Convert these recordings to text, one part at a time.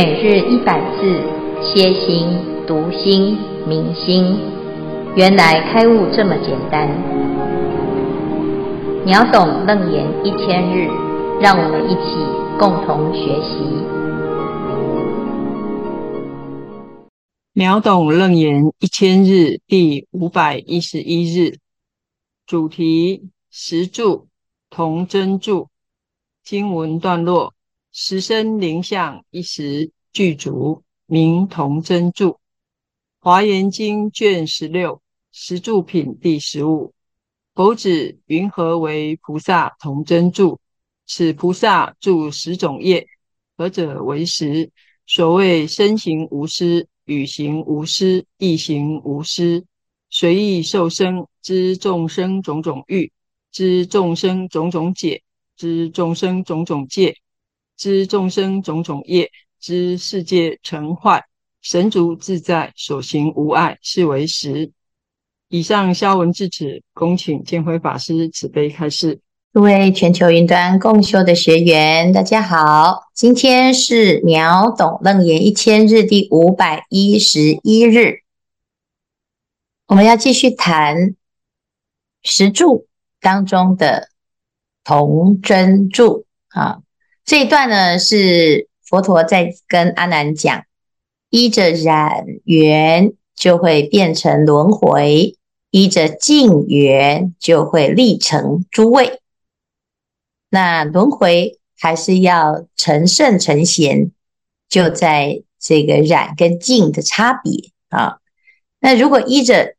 每日一百字，歇心、读心、明心，原来开悟这么简单。秒懂楞严一千日，让我们一起共同学习。秒懂楞严一千日第五百一十一日，主题：实住同真住。经文段落。十身灵相一时具足，名同真住。华严经卷十六十住品第十五。佛子云何为菩萨同真住？此菩萨住十种业，何者为实？所谓身形无失，语行无失，意行无失，随意受生，知众生种种欲，知众生种种解，知众生种种戒。知众生种种业，知世界成坏，神足自在，所行无碍，是为实。以上消文至此，恭请建辉法师慈悲开示。各位全球云端共修的学员，大家好，今天是秒懂楞严一千日第五百一十一日，我们要继续谈实住当中的同真柱啊。这一段呢，是佛陀在跟阿难讲，依着染缘就会变成轮回，依着净缘就会立成诸位。那轮回还是要成圣成贤，就在这个染跟净的差别啊。那如果依着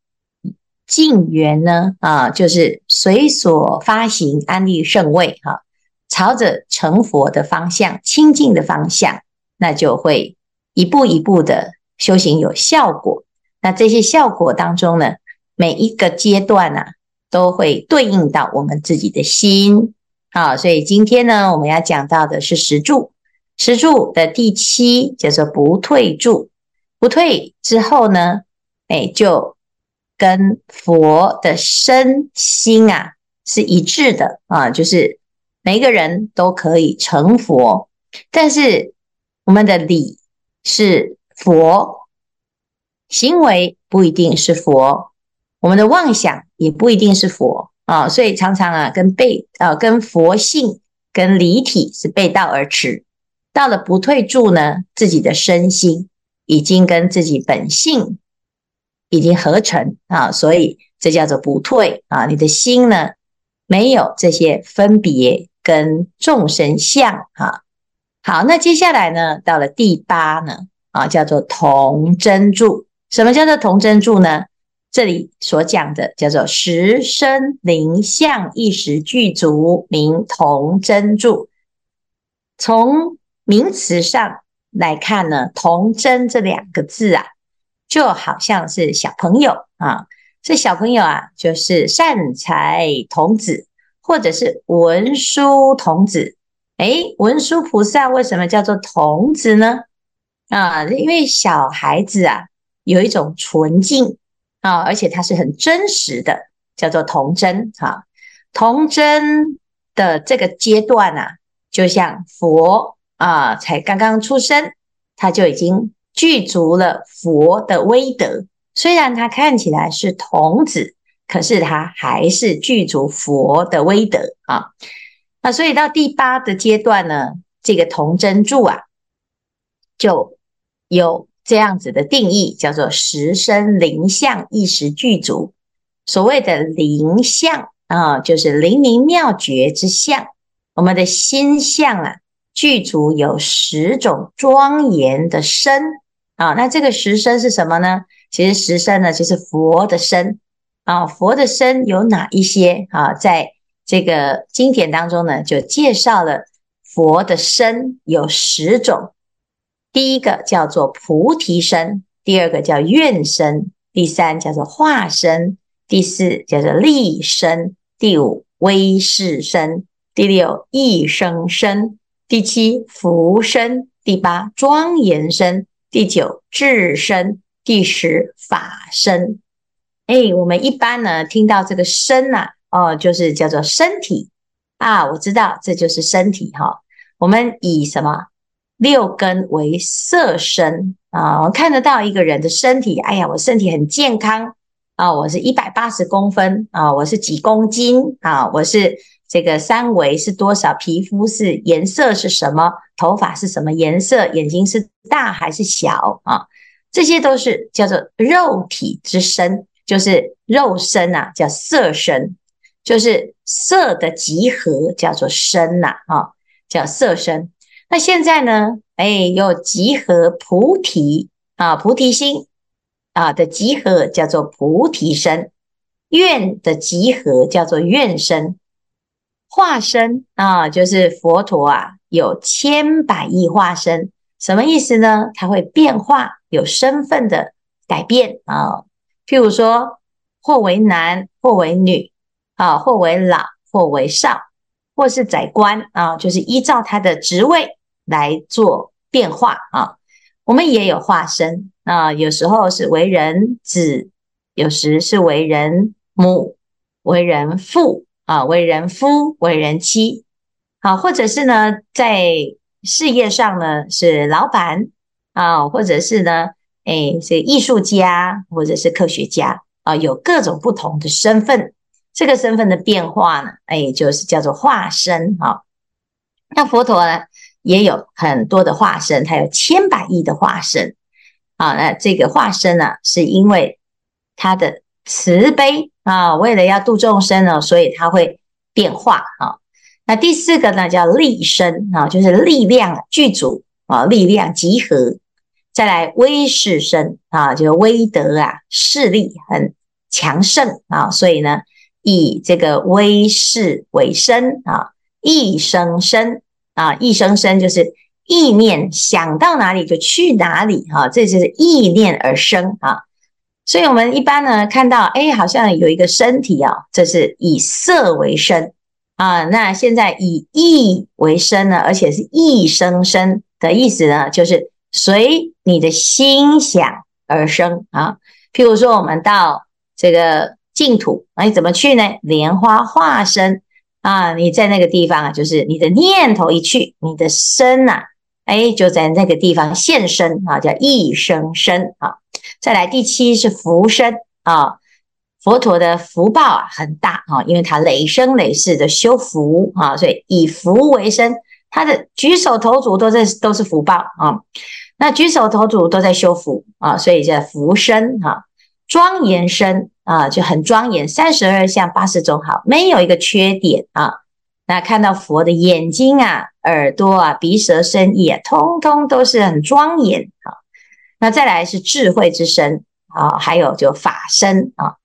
净缘呢，啊，就是随所发行安立圣位哈。朝着成佛的方向、清净的方向，那就会一步一步的修行有效果。那这些效果当中呢，每一个阶段、啊，都会对应到我们自己的心。好，所以今天呢，我们要讲到的是十住。十住的第七叫做不退住，不退之后呢，哎，就跟佛的身心啊是一致的啊，就是。每一个人都可以成佛，但是我们的理是佛，行为不一定是佛，我们的妄想也不一定是佛啊，所以常常啊跟背啊跟佛性跟离体是背道而驰。到了不退住呢，自己的身心已经跟自己本性已经合成啊，所以这叫做不退啊，你的心呢没有这些分别。跟众生相哈，好，那接下来呢，到了第八呢，啊，叫做同真住。什么叫做同真住呢？这里所讲的叫做十身灵相一时具足，名同真住。从名词上来看呢，童真这两个字啊，就好像是小朋友啊，这小朋友啊，就是善财童子。或者是文殊童子，诶，文殊菩萨为什么叫做童子呢？啊，因为小孩子啊有一种纯净啊，而且它是很真实的，叫做童真哈。童真的这个阶段啊，就像佛啊，才刚刚出生，他就已经具足了佛的威德，虽然他看起来是童子。可是他还是具足佛的威德啊，那所以到第八的阶段呢，这个同真住啊，就有这样子的定义，叫做十身灵相一时具足。所谓的灵相啊，就是灵明妙觉之相。我们的心相啊，具足有十种庄严的身啊。那这个实身是什么呢？其实实身呢，就是佛的身。啊，佛的身有哪一些啊？在这个经典当中呢，就介绍了佛的身有十种。第一个叫做菩提身，第二个叫愿身，第三叫做化身，第四叫做利身，第五威势身，第六异生身，第七福身，第八庄严身，第九智身，第十法身。哎，我们一般呢听到这个身呐、啊，哦，就是叫做身体。啊，我知道这就是身体哈。我们以什么？六根为色身。啊，看得到一个人的身体，哎呀，我身体很健康。啊，我是一百八十公分。啊，我是几公斤？啊，我是这个三围是多少，皮肤是颜色是什么，头发是什么颜色，眼睛是大还是小？啊？这些都是叫做肉体之身，就是肉身啊，叫色身，就是色的集合，叫做身呐，啊，叫色身。那现在呢，哎，有集合菩提啊，菩提心啊的集合叫做菩提身，愿的集合叫做愿身，化身啊，就是佛陀啊，有千百亿化身，什么意思呢？它会变化。有身份的改变啊，譬如说，或为男，或为女，啊，或为老，或为少，或是宰官啊，就是依照他的职位来做变化啊。我们也有化身啊，有时候是为人子，有时是为人母，为人父啊，为人夫，为人妻，好，或者是呢，在事业上呢是老板。啊，或者是呢，诶，是艺术家，或者是科学家啊，有各种不同的身份。这个身份的变化呢，诶，就是叫做化身啊。那佛陀呢，也有很多的化身，他有千百亿的化身啊。那这个化身呢，是因为他的慈悲啊，为了要度众生呢，所以他会变化啊。那第四个呢，叫力身啊，就是力量具足啊，力量集合。再来威势身啊，就是威德啊，势力很强盛啊，所以呢，以这个威势为身啊，意生身啊，意生身就是意念想到哪里就去哪里哈，这就是意念而生啊。所以我们一般呢看到，哎，好像有一个身体啊，这是以色为身啊。那现在以意为身呢，而且是意生身的意思呢，就是。随你的心想而生啊，譬如说，我们到这个净土，哎怎么去呢？莲花化身啊，你在那个地方啊，就是你的念头一去，你的身呐，哎，就在那个地方现身啊，叫一生身啊。再来第七是福身啊，佛陀的福报啊很大啊，因为他累生累世的修福啊，所以以福为身。他的举手投足都在都是福报啊，那举手投足都在修福啊，所以叫福身哈，庄严身啊就很庄严，三十二相八十种好，没有一个缺点啊。那看到佛的眼睛啊、耳朵啊、鼻舌身意，通通都是很庄严啊。那再来是智慧之身啊，还有就法身啊。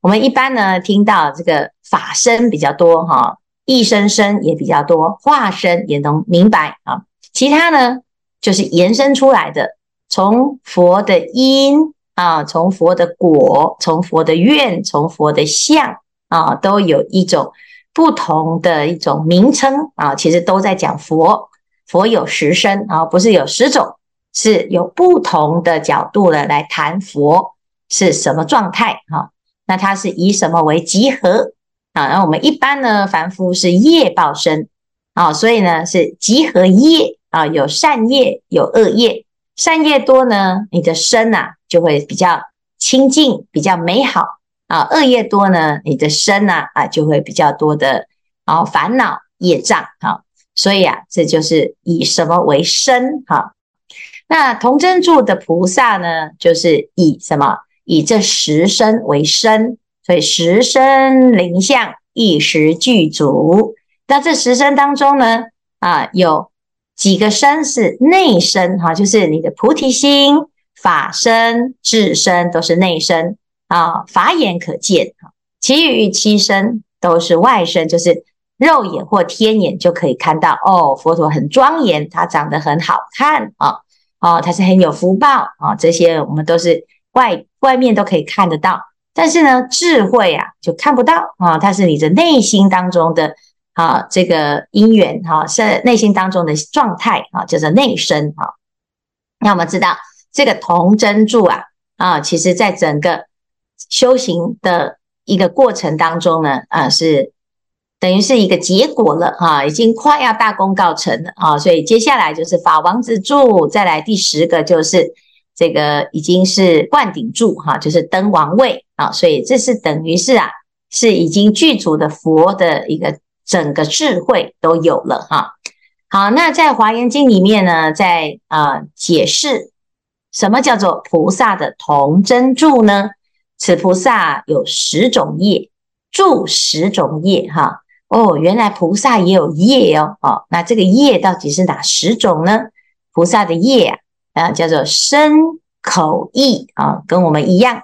我们一般呢听到这个法身比较多哈。意生身也比较多，化身也能明白啊。其他呢，就是延伸出来的，从佛的因啊，从佛的果，从佛的愿，从佛的相啊，都有一种不同的一种名称啊。其实都在讲佛，佛有十身啊，不是有十种，是有不同的角度的来谈佛是什么状态哈。那它是以什么为集合？啊，那我们一般呢，凡夫是业报身啊，所以呢是集合业啊，有善业，有恶业。善业多呢，你的身呐、啊、就会比较清净，比较美好啊；恶业多呢，你的身呐啊，啊就会比较多的啊烦恼业障啊。所以啊，这就是以什么为身哈、那同真住的菩萨呢，就是以什么？以这十身为身。所以十身灵相一时具足，那这十身当中呢，啊，有几个身是内身哈，就是你的菩提心、法身、智身都是内身啊，法眼可见哈。其余七身都是外身，就是肉眼或天眼就可以看到哦。佛陀很庄严，他长得很好看啊，哦，他是很有福报啊，这些我们都是外外面都可以看得到。但是呢，智慧啊就看不到啊，它是你的内心当中的啊，这个因缘哈，是内心当中的状态啊，叫做内身啊。那我们知道这个同真住啊啊，其实在整个修行的一个过程当中呢啊，是等于是一个结果了哈，已经快要大功告成了啊，所以接下来就是法王子柱，再来第十个就是这个已经是灌顶柱哈，就是登王位啊，所以这是等于是啊，是已经具足的佛的一个整个智慧都有了哈。好，那在华严经里面呢，在啊、呃、解释什么叫做菩萨的同真柱呢？此菩萨有十种业，柱十种业哈。哦，原来菩萨也有业哦，哦，那这个业到底是哪十种呢？菩萨的业啊，啊叫做身口意啊，跟我们一样。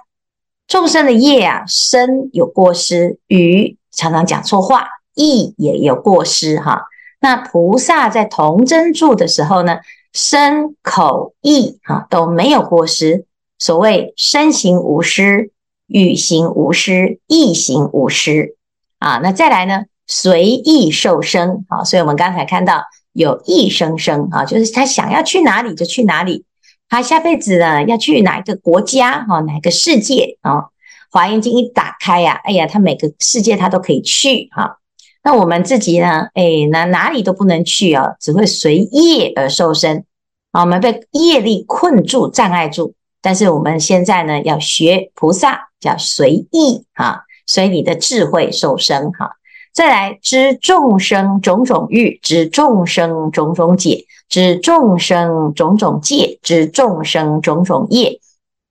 众生的业啊，身有过失，语常常讲错话，意也有过失哈。那菩萨在童真住的时候呢，身口意啊都没有过失，所谓身行无失，语行无失，意行无失啊。那再来呢？随意受生啊，所以我们刚才看到有一生生啊，就是他想要去哪里就去哪里。他下辈子呢要去哪一个国家啊，哪个世界啊？华严经一打开呀，哎呀，他每个世界他都可以去哈。那我们自己呢？哎，哪哪里都不能去啊，只会随业而受身啊。我们被业力困住、障碍住。但是我们现在呢，要学菩萨，叫随意哈，随你的智慧受生哈。再来知众生种种欲，知众生种种解，知众生种种戒，知众生种种业，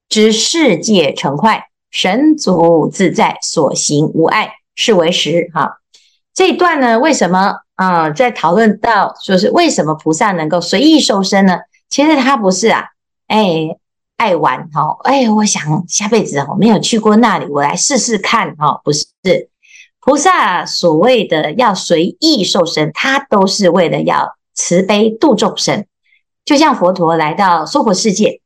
知世界成坏，神足自在，所行无碍，是为实。哈，这一段呢，为什么啊、在讨论到说是为什么菩萨能够随意受身呢？其实他不是啊，哎，爱玩哈，哎，我想下辈子我没有去过那里，我来试试看哈，不是。菩萨所谓的要随意受身，他都是为了要慈悲度众生。就像佛陀来到娑婆世界，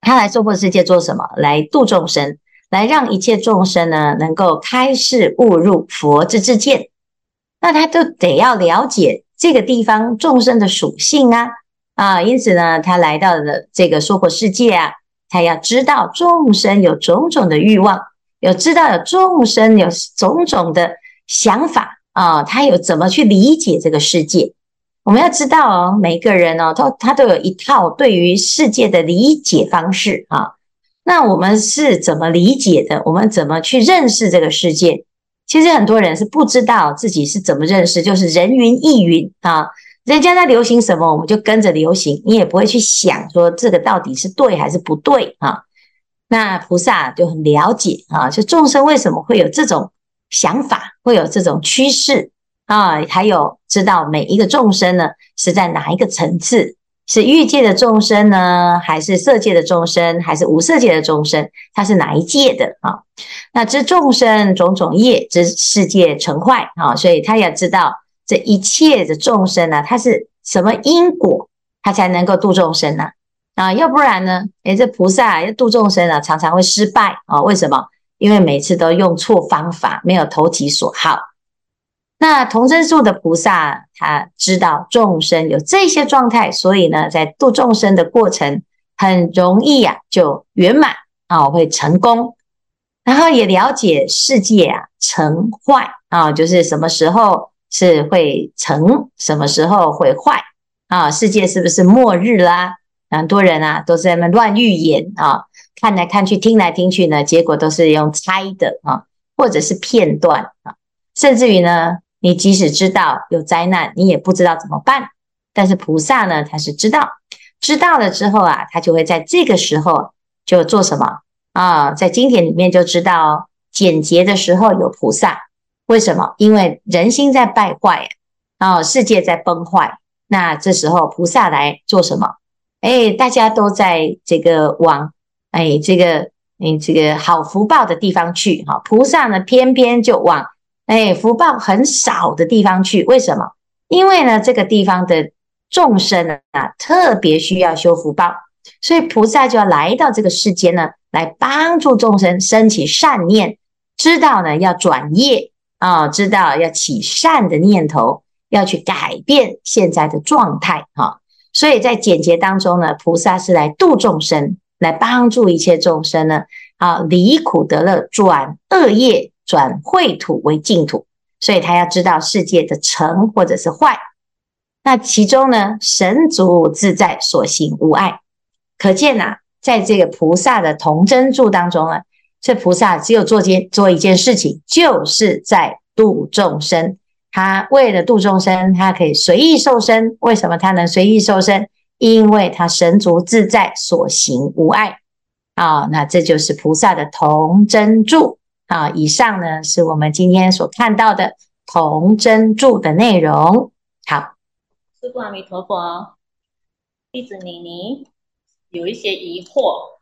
他来娑婆世界做什么？来度众生，来让一切众生呢能够开示悟入佛之智见。那他都得要了解这个地方众生的属性啊啊！因此呢，他来到了这个娑婆世界啊，他要知道众生有种种的欲望。有知道有众生有种种的想法啊，他有怎么去理解这个世界？我们要知道哦，每个人哦，他他都有一套对于世界的理解方式啊。那我们是怎么理解的？我们怎么去认识这个世界？其实很多人是不知道自己是怎么认识，就是人云亦云啊，人家在流行什么，我们就跟着流行，你也不会去想说这个到底是对还是不对啊。那菩萨就很了解啊，就众生为什么会有这种想法，会有这种趋势啊，还有知道每一个众生呢是在哪一个层次，是欲界的众生呢，还是色界的众生，还是无色界的众生，它是哪一界的啊？那知众生种种业，知世界成坏啊，所以他要知道这一切的众生呢，它是什么因果，他才能够度众生呢？要不然呢？诶，这菩萨要度众生啊，常常会失败啊。为什么？因为每次都用错方法，没有投其所好。那同真住的菩萨，他知道众生有这些状态，所以呢，在度众生的过程很容易啊，就圆满啊，会成功。然后也了解世界啊，成坏啊，就是什么时候是会成，什么时候会坏啊？世界是不是末日啦？很多人啊，都在那乱预言啊，看来看去，听来听去呢，结果都是用猜的啊，或者是片段啊，甚至于呢，你即使知道有灾难，你也不知道怎么办。但是菩萨呢，他是知道，知道了之后啊，他就会在这个时候就做什么啊？在经典里面就知道，减劫的时候有菩萨，为什么？因为人心在败坏啊，世界在崩坏，那这时候菩萨来做什么？哎，大家都在这个往哎这个哎这个好福报的地方去哈，菩萨呢偏偏就往哎福报很少的地方去，为什么？因为呢这个地方的众生啊特别需要修福报，所以菩萨就要来到这个世间呢，来帮助众生升起善念，知道呢要转业啊，知道要起善的念头，要去改变现在的状态哈。所以在简洁当中呢，菩萨是来度众生，来帮助一切众生呢，啊，离苦得乐，转恶业转秽土为净土。所以他要知道世界的成或者是坏。那其中呢，神足自在，所行无碍。可见呐、在这个菩萨的童真住当中啊，这菩萨只有做件做一件事情，就是在度众生。他为了度众生，他可以随意受身。为什么他能随意受身？因为他神足自在，所行无碍。啊，那这就是菩萨的童真住。啊，以上呢是我们今天所看到的童真住的内容。好，师父阿弥陀佛，弟子妮妮有一些疑惑。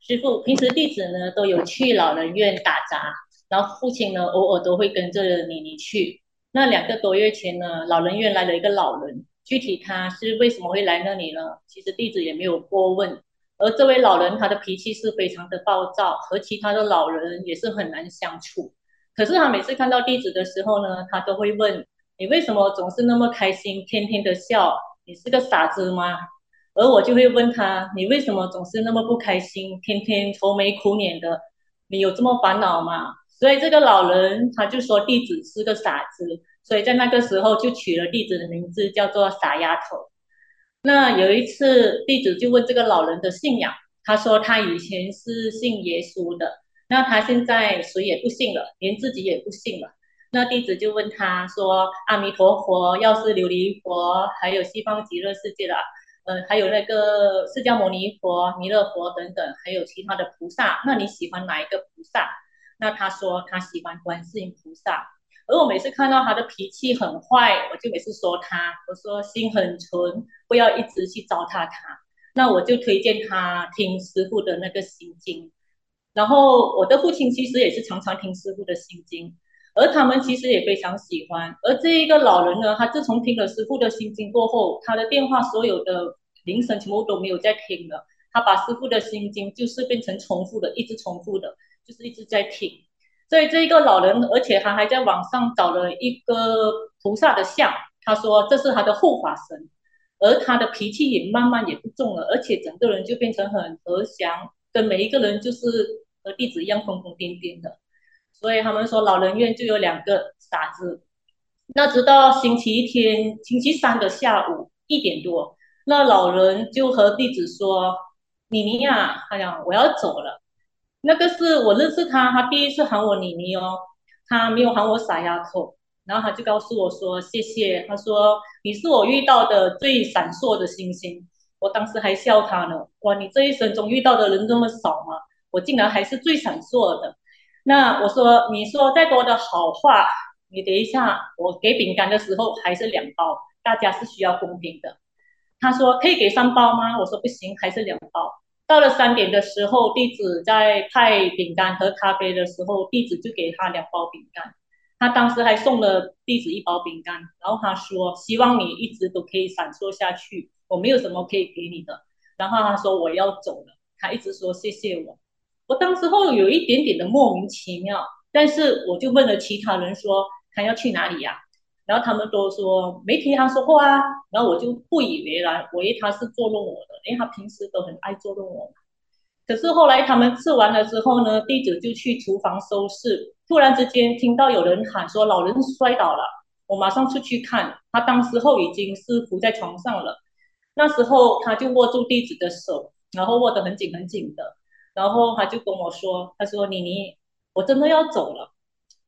师父，平时弟子呢都有去老人院打杂，然后父亲呢偶尔都会跟着妮妮去。那两个多月前呢，老人院来了一个老人，具体他是为什么会来那里呢？其实弟子也没有过问。而这位老人他的脾气是非常的暴躁，和其他的老人也是很难相处。可是他每次看到弟子的时候呢，他都会问：你为什么总是那么开心，天天的笑？你是个傻子吗？而我就会问他：你为什么总是那么不开心，天天愁眉苦脸的？你有这么烦恼吗？所以这个老人他就说弟子是个傻子，所以在那个时候就取了弟子的名字，叫做傻丫头。那有一次，弟子就问这个老人的信仰，他说他以前是信耶稣的，那他现在谁也不信了，连自己也不信了。那弟子就问他说：“阿弥陀佛，药师琉璃佛，还有西方极乐世界的，呃，还有那个释迦牟尼佛、弥勒佛等等，还有其他的菩萨，那你喜欢哪一个菩萨？”那他说他喜欢观世音菩萨。而我每次看到他的脾气很坏，我就每次说他，我说心很纯，不要一直去糟蹋他。那我就推荐他听师傅的那个心经。然后我的父亲其实也是常常听师傅的心经，而他们其实也非常喜欢。而这一个老人呢，他自从听了师傅的心经过后，他的电话所有的铃声全部都没有在听了，他把师傅的心经就是变成重复的，一直重复的，就是一直在听。所以这一个老人，而且他还在网上找了一个菩萨的像，他说这是他的护法神，而他的脾气也慢慢也不重了，而且整个人就变成很和祥，跟每一个人就是和弟子一样疯疯癫癫的。所以他们说老人院就有两个傻子。那直到星期一天，星期三的下午一点多，那老人就和弟子说：“妮妮呀，哎呀，我要走了。”那个是我认识他，他第一次喊我妮妮哦，他没有喊我傻丫头，然后他就告诉我说谢谢，他说你是我遇到的最闪烁的星星，我当时还笑他呢，哇，你这一生中遇到的人这么少吗？我竟然还是最闪烁的。那我说你说再多的好话，你等一下我给饼干的时候还是两包，大家是需要公平的。他说可以给三包吗？我说不行，还是两包。到了三点的时候，弟子在派饼干和咖啡的时候，弟子就给他两包饼干。他当时还送了弟子一包饼干，然后他说：“希望你一直都可以闪烁下去，我没有什么可以给你的。”然后他说：“我要走了。”他一直说谢谢我。我当时候有一点点的莫名其妙，但是我就问了其他人说：“他要去哪里呀？”然后他们都说没听他说话啊，然后我就不以为然，我以为他是捉弄我的，因为他平时都很爱捉弄我。可是后来他们吃完了之后呢，弟子就去厨房收拾，突然之间听到有人喊说老人摔倒了，我马上出去看，他当时候已经是伏在床上了。那时候他就握住弟子的手，然后握得很紧很紧的，然后他就跟我说，他说妮妮，我真的要走了。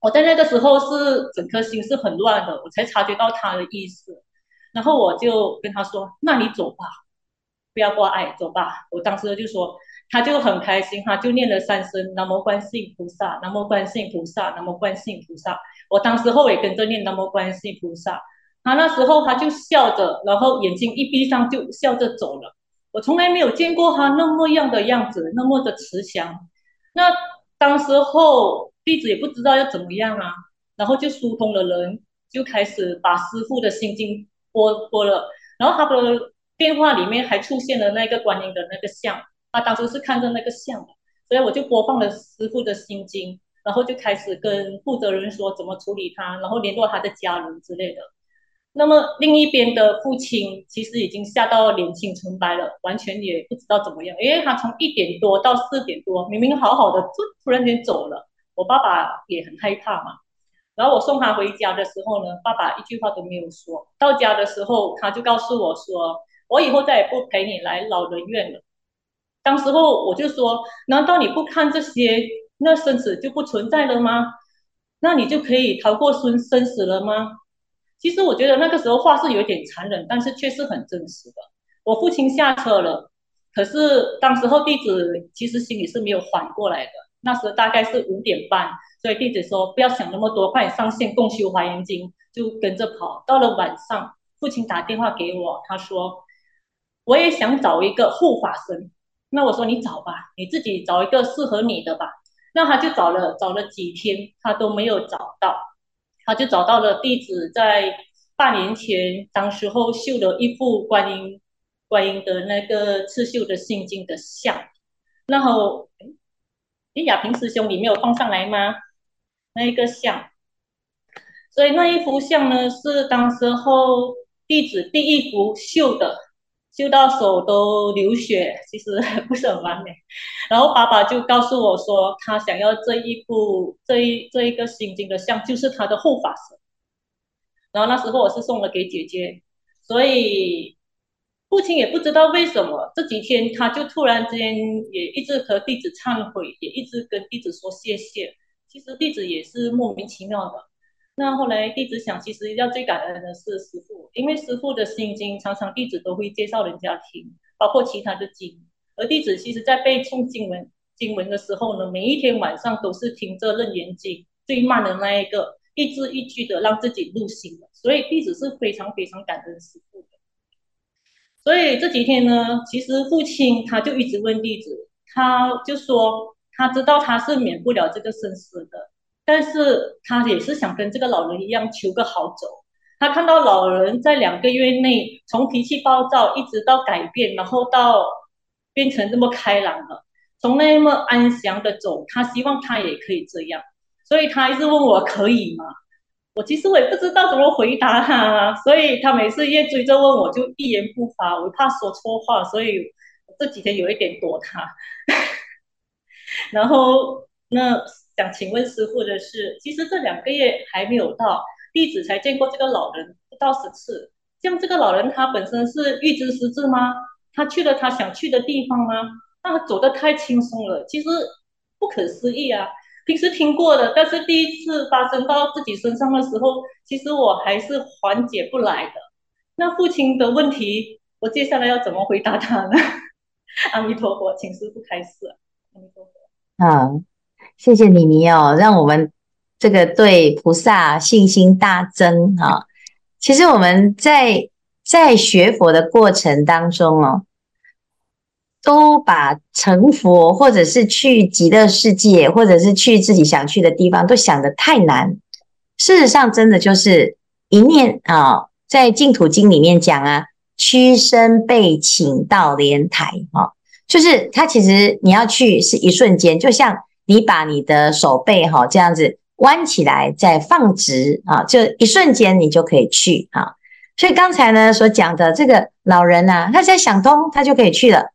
我在那个时候是整颗心是很乱的，我才察觉到他的意思，然后我就跟他说：“那你走吧，不要挂碍，走吧。”我当时就说，他就很开心，他就念了三声“南无观世音菩萨，南无观世音菩萨，南无观世音菩萨”。我当时候也跟着念“南无观世音菩萨”。他那时候他就笑着，然后眼睛一闭上就笑着走了。我从来没有见过他那么样的样子，那么的慈祥。那当时候。弟子也不知道要怎么样啊，然后就疏通了人，就开始把师傅的心经播播了，然后他的电话里面还出现了那个观音的那个像，他当时是看着那个像，所以我就播放了师傅的心经，然后就开始跟负责人说怎么处理他，然后联络他的家人之类的。那么另一边的父亲其实已经吓到脸青唇白了，完全也不知道怎么样，因为他从一点多到四点多，明明好好的，就突然间走了。我爸爸也很害怕嘛，然后我送他回家的时候呢，爸爸一句话都没有说。到家的时候，他就告诉我说：“我以后再也不陪你来老人院了。”当时候我就说：“难道你不看这些，那生死就不存在了吗？那你就可以逃过生生死了吗？”其实我觉得那个时候话是有点残忍，但是却是很真实的。我父亲下车了，可是当时候弟子其实心里是没有缓过来的。那时大概是五点半，所以弟子说不要想那么多，快点上线共修华严经，就跟着跑。到了晚上，父亲打电话给我，他说我也想找一个护法神。那我说你找吧，你自己找一个适合你的吧。那他就找了找了几天，他都没有找到，他就找到了弟子在半年前当时候绣了一幅观音观音的那个刺绣的心经的像，然后。哎，亚平师兄，你没有放上来吗？那一个像，所以那一幅像呢，是当时候弟子第一幅绣的，绣到手都流血，其实 不是很完美。然后爸爸就告诉我说，他想要这一幅这一这一个心经的像，就是他的护法神。然后那时候我是送了给姐姐，所以。父亲也不知道为什么这几天他就突然间也一直和弟子忏悔，也一直跟弟子说谢谢。其实弟子也是莫名其妙的。那后来弟子想，其实要最感恩的是师父，因为师父的心经常常弟子都会介绍人家听，包括其他的经。而弟子其实在背诵经文经文的时候呢，每一天晚上都是听着楞严经最慢的那一个，一字一句的让自己入心的。所以弟子是非常非常感恩师父的。所以这几天呢，其实父亲他就一直问弟子，他就说他知道他是免不了这个生死的，但是他也是想跟这个老人一样求个好走。他看到老人在两个月内从脾气暴躁一直到改变，然后到变成这么开朗了，从那么安详的走，他希望他也可以这样，所以他一直问我可以吗？我其实我也不知道怎么回答他，所以他每次越追着问，我就一言不发，我怕说错话，所以这几天有一点躲他。然后那想请问师父的是，其实这两个月还没有到，弟子才见过这个老人不到十次。像这个老人，他本身是预知失智吗？他去了他想去的地方吗？那他走得太轻松了，其实不可思议啊。平时听过的，但是第一次发生到自己身上的时候，其实我还是缓解不来的。那父亲的问题，我接下来要怎么回答他呢？阿弥陀佛，请师父开示。阿弥陀佛。嗯，谢谢妮妮哦，让我们这个对菩萨信心大增啊。其实我们在在学佛的过程当中哦。都把成佛，或者是去极乐世界，或者是去自己想去的地方，都想得太难。事实上，真的就是一念啊，在净土经里面讲啊，屈身被请到莲台啊，就是他其实你要去是一瞬间，就像你把你的手背哈这样子弯起来再放直啊，就一瞬间你就可以去啊。所以刚才呢所讲的这个老人呢，他在想通，他就可以去了。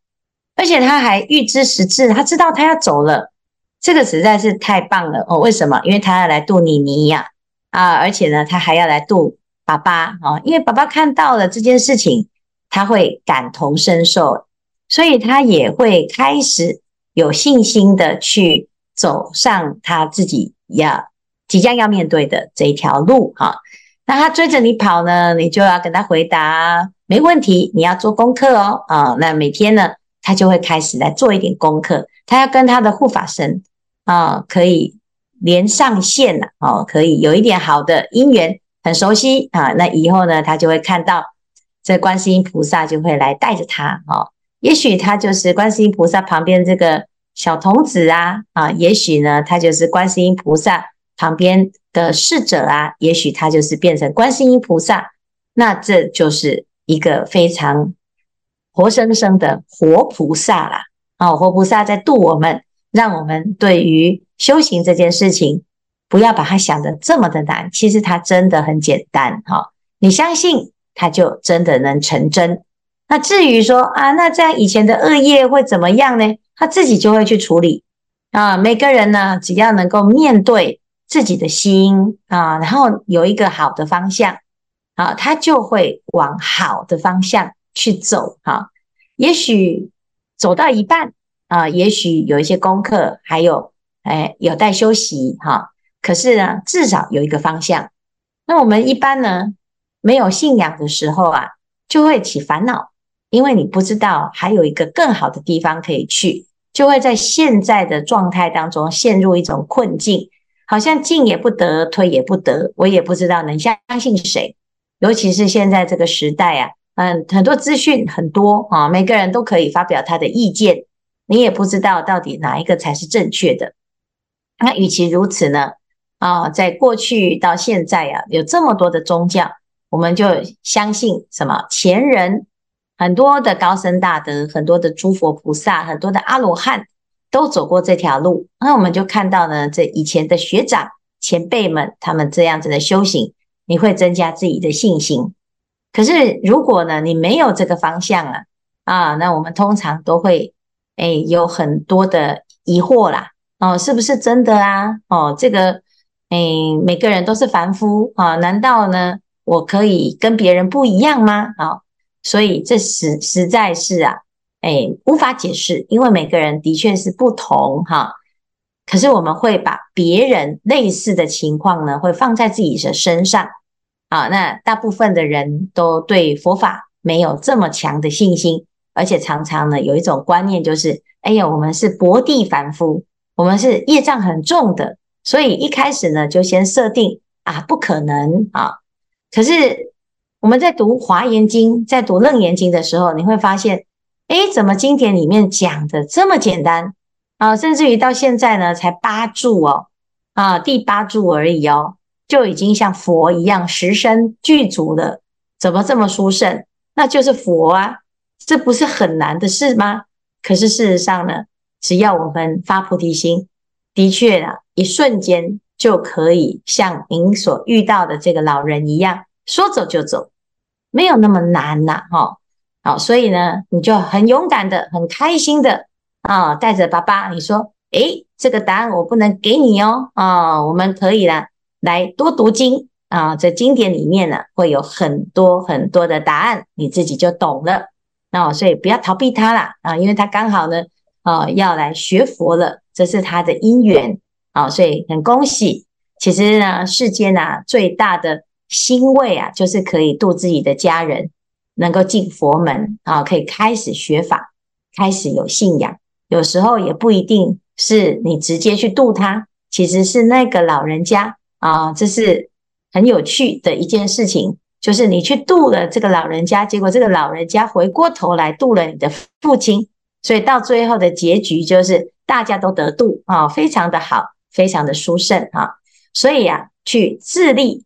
而且他还预知时至，他知道他要走了，这个实在是太棒了哦！为什么？因为他要来度你你呀，啊，而且呢，他还要来度爸爸哦，因为爸爸看到了这件事情，他会感同身受，所以他也会开始有信心的去走上他自己要即将要面对的这一条路哈。那他追着你跑呢，你就要跟他回答，没问题，你要做功课哦，啊，那每天呢？他就会开始来做一点功课，他要跟他的护法神啊，可以连上线了哦，可以有一点好的姻缘，很熟悉啊。那以后呢，他就会看到这观世音菩萨就会来带着他哦。也许他就是观世音菩萨旁边这个小童子啊啊，也许呢，他就是观世音菩萨旁边的侍者啊，也许他就是变成观世音菩萨，那这就是一个非常。活生生的活菩萨啦，啊，活菩萨在度我们，让我们对于修行这件事情，不要把它想得这么的难，其实它真的很简单，哈，你相信它就真的能成真。那至于说啊，那这样以前的恶业会怎么样呢？他自己就会去处理啊。每个人呢，只要能够面对自己的心啊，然后有一个好的方向啊，他就会往好的方向去走哈。也许走到一半啊，也许有一些功课还有哎有待休息哈。可是呢，至少有一个方向。那我们一般呢，没有信仰的时候啊，就会起烦恼，因为你不知道还有一个更好的地方可以去，就会在现在的状态当中陷入一种困境。好像进也不得，退也不得，我也不知道能相信谁。尤其是现在这个时代啊，嗯，很多资讯很多啊，每个人都可以发表他的意见，你也不知道到底哪一个才是正确的。那与其如此呢，啊，在过去到现在啊，有这么多的宗教，我们就相信什么？前人很多的高僧大德，很多的诸佛菩萨，很多的阿罗汉。都走过这条路，那我们就看到呢，这以前的学长前辈们，他们这样子的修行，你会增加自己的信心。可是如果呢，你没有这个方向啊，啊，那我们通常都会，哎，有很多的疑惑啦，哦，是不是真的啊？哦，这个，哎，每个人都是凡夫啊，难道呢，我可以跟别人不一样吗？啊，所以这实实在是啊。哎，无法解释，因为每个人的确是不同哈。可是我们会把别人类似的情况呢，会放在自己的身上啊。那大部分的人都对佛法没有这么强的信心，而且常常呢有一种观念，就是哎呀，我们是薄地凡夫，我们是业障很重的，所以一开始呢就先设定啊，不可能啊。可是我们在读华严经，在读楞严经的时候，你会发现。诶，怎么经典里面讲的这么简单啊？甚至于到现在呢，才八住哦，啊，第八住而已哦，就已经像佛一样十身具足了。怎么这么殊胜？那就是佛啊，这不是很难的事吗？可是事实上呢，只要我们发菩提心，的确啊，一瞬间就可以像您所遇到的这个老人一样，说走就走，没有那么难呐，哈。好，所以呢，你就很勇敢的、很开心的啊，带着爸爸，你说，诶，这个答案我不能给你哦，啊，我们可以啦，来多读经啊，在经典里面呢，会有很多很多的答案，你自己就懂了。那所以不要逃避他啦，啊，因为他刚好呢，啊，要来学佛了，这是他的因缘啊，所以很恭喜。其实呢，世间啊，最大的欣慰啊，就是可以度自己的家人。能够进佛门啊，可以开始学法，开始有信仰。有时候也不一定是你直接去度他，其实是那个老人家啊，这是很有趣的一件事情。就是你去度了这个老人家，结果这个老人家回过头来度了你的父亲，所以到最后的结局就是大家都得度啊，非常的好，非常的殊胜啊。所以啊，去自利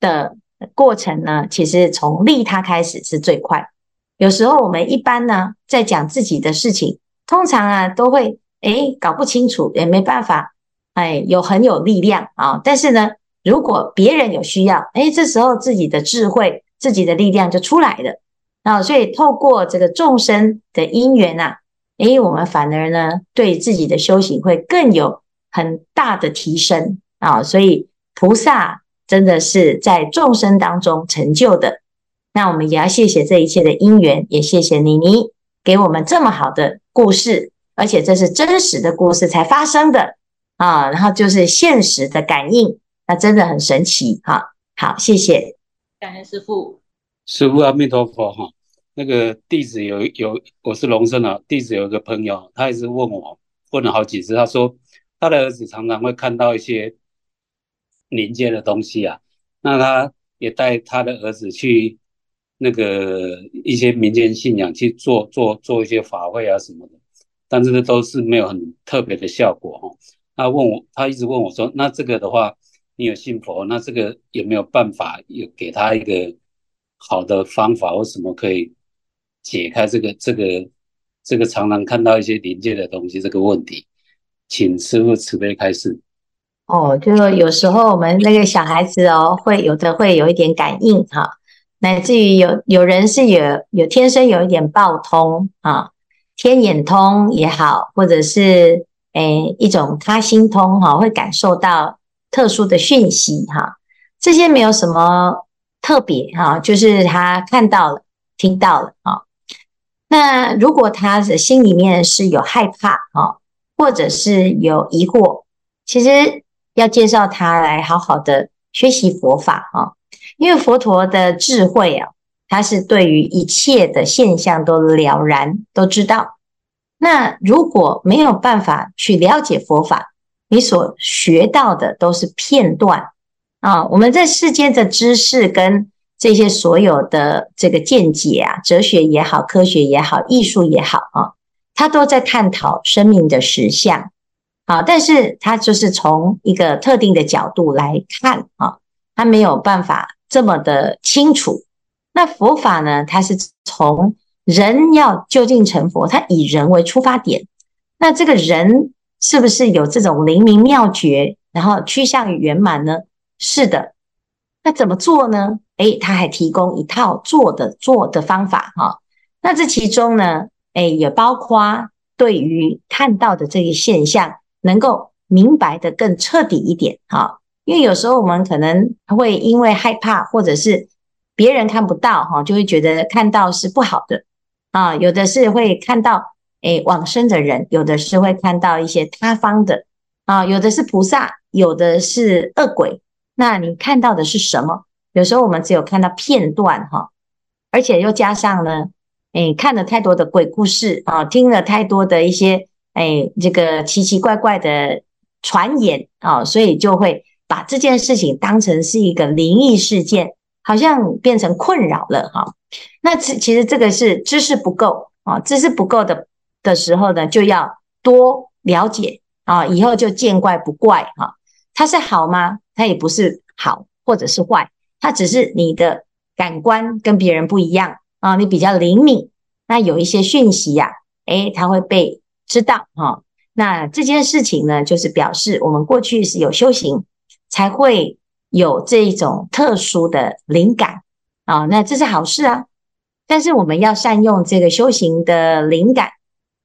的。过程呢，其实从利他开始是最快。有时候我们一般呢，在讲自己的事情，通常啊都会诶搞不清楚，也没办法，哎，有很有力量啊。但是呢，如果别人有需要，诶，这时候自己的智慧、自己的力量就出来了啊。所以透过这个众生的因缘啊，诶，我们反而呢，对自己的修行会更有很大的提升啊。所以菩萨。真的是在众生当中成就的，那我们也要谢谢这一切的因缘，也谢谢妮妮给我们这么好的故事，而且这是真实的故事才发生的啊，然后就是现实的感应，那真的很神奇哈。好，谢谢，感恩师父，师父阿弥陀佛哈。那个弟子有有，我是龙生啊，弟子有一个朋友，他一直问我，问了好几次，他说他的儿子常常会看到一些。灵界的东西啊，那他也带他的儿子去那个一些民间信仰去做做做一些法会啊什么的，但是呢都是没有很特别的效果哦。他问我，他一直问我说，那这个的话，你有信佛，那这个有没有办法有给他一个好的方法或什么可以解开这个这个这个常常看到一些灵界的东西这个问题？请师父慈悲开示。哦，就有时候我们那个小孩子哦，会有的会有一点感应哈，乃至于有有人是有有天生有一点报通啊，天眼通也好，或者是诶一种他心通哈，会感受到特殊的讯息哈，这些没有什么特别哈，就是他看到了、听到了啊。那如果他的心里面是有害怕啊，或者是有疑惑，其实要介绍他来好好的学习佛法啊，因为佛陀的智慧啊，他是对于一切的现象都了然，都知道。那如果没有办法去了解佛法，你所学到的都是片段啊。我们在世间的知识跟这些所有的这个见解啊，哲学也好，科学也好，艺术也好啊，它都在探讨生命的实相啊。但是它就是从一个特定的角度来看啊，它没有办法这么的清楚。那佛法呢，它是从人要究竟成佛，他以人为出发点。那这个人。是不是有这种灵明妙觉，然后趋向于圆满呢？是的。那怎么做呢？诶，他还提供一套做的做的方法哈。那这其中呢，诶，也包括对于看到的这个现象，能够明白得更彻底一点哈。因为有时候我们可能会因为害怕，或者是别人看不到哈，就会觉得看到是不好的啊。有的是会看到。诶，往生的人有的是会看到一些他方的啊，有的是菩萨，有的是恶鬼。那你看到的是什么？有时候我们只有看到片段哈，而且又加上了，诶，看了太多的鬼故事啊，听了太多的一些诶，这个奇奇怪怪的传言啊，所以就会把这件事情当成是一个灵异事件，好像变成困扰了哈。那其其实这个是知识不够啊，知识不够的。的时候呢，就要多了解啊，以后就见怪不怪哈。它是好吗？它也不是好，或者是坏，它只是你的感官跟别人不一样啊，你比较灵敏，那有一些讯息呀，诶，它会被知道哈。那这件事情呢，就是表示我们过去是有修行，才会有这一种特殊的灵感啊。那这是好事啊，但是我们要善用这个修行的灵感。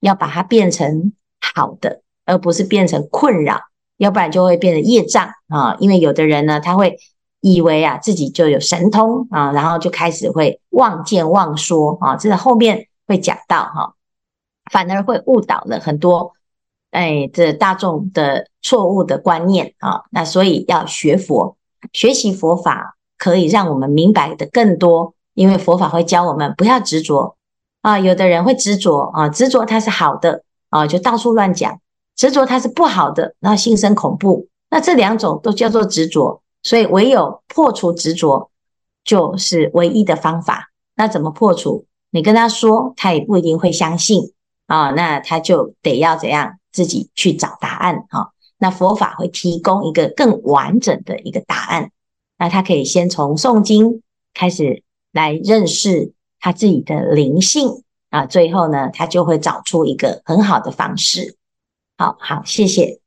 要把它变成好的，而不是变成困扰，要不然就会变成业障啊。因为有的人呢，他会以为啊自己就有神通啊，然后就开始会妄见妄说啊，这是后面会讲到哈，反而会误导了很多哎这大众的错误的观念啊。那所以要学佛，学习佛法可以让我们明白的更多，因为佛法会教我们不要执着。啊，有的人会执着啊，执着它是好的啊，就到处乱讲；执着它是不好的，然后心生恐怖。那这两种都叫做执着，所以唯有破除执着，就是唯一的方法。那怎么破除？你跟他说，他也不一定会相信啊。那他就得要怎样自己去找答案哈。那佛法会提供一个更完整的一个答案。那他可以先从诵经开始来认识。他自己的灵性啊，最后呢，他就会找出一个很好的方式。好好，谢谢。